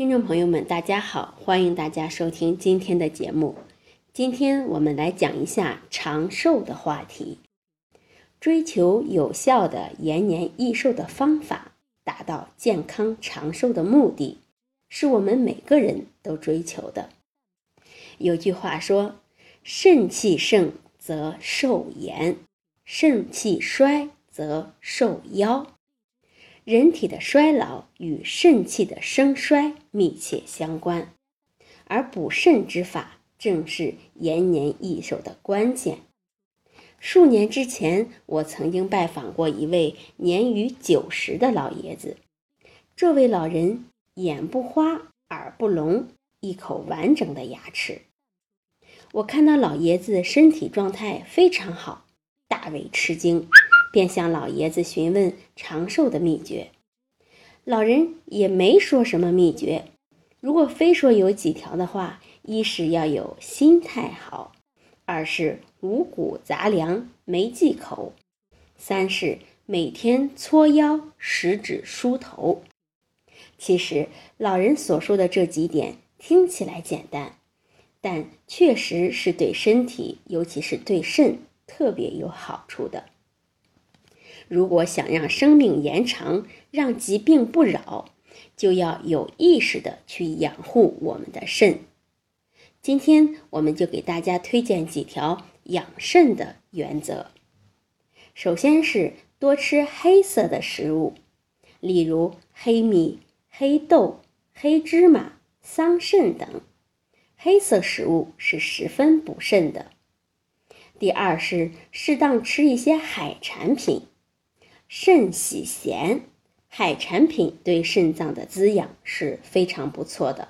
听众朋友们，大家好，欢迎大家收听今天的节目。今天我们来讲一下长寿的话题，追求有效的延年益寿的方法，达到健康长寿的目的，是我们每个人都追求的。有句话说：“肾气盛则寿延，肾气衰则寿夭。”人体的衰老与肾气的生衰密切相关，而补肾之法正是延年益寿的关键。数年之前，我曾经拜访过一位年逾九十的老爷子。这位老人眼不花，耳不聋，一口完整的牙齿。我看到老爷子身体状态非常好，大为吃惊。便向老爷子询问长寿的秘诀，老人也没说什么秘诀。如果非说有几条的话，一是要有心态好，二是五谷杂粮没忌口，三是每天搓腰、食指、梳头。其实老人所说的这几点听起来简单，但确实是对身体，尤其是对肾特别有好处的。如果想让生命延长，让疾病不扰，就要有意识的去养护我们的肾。今天我们就给大家推荐几条养肾的原则。首先是多吃黑色的食物，例如黑米、黑豆、黑芝麻、桑葚等，黑色食物是十分补肾的。第二是适当吃一些海产品。肾喜咸，海产品对肾脏的滋养是非常不错的，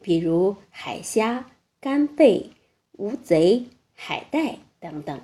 比如海虾、干贝、乌贼、海带等等。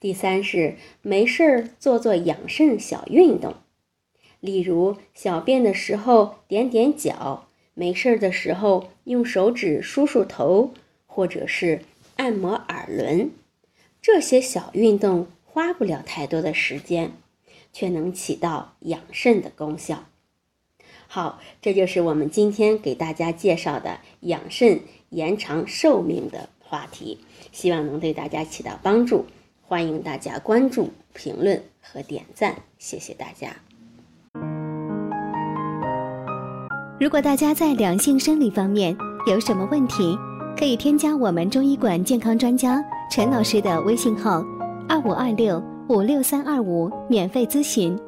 第三是没事儿做做养肾小运动，例如小便的时候点点脚，没事儿的时候用手指梳梳头，或者是按摩耳轮，这些小运动花不了太多的时间。却能起到养肾的功效。好，这就是我们今天给大家介绍的养肾延长寿命的话题，希望能对大家起到帮助。欢迎大家关注、评论和点赞，谢谢大家。如果大家在两性生理方面有什么问题，可以添加我们中医馆健康专家陈老师的微信号：二五二六。五六三二五，免费咨询。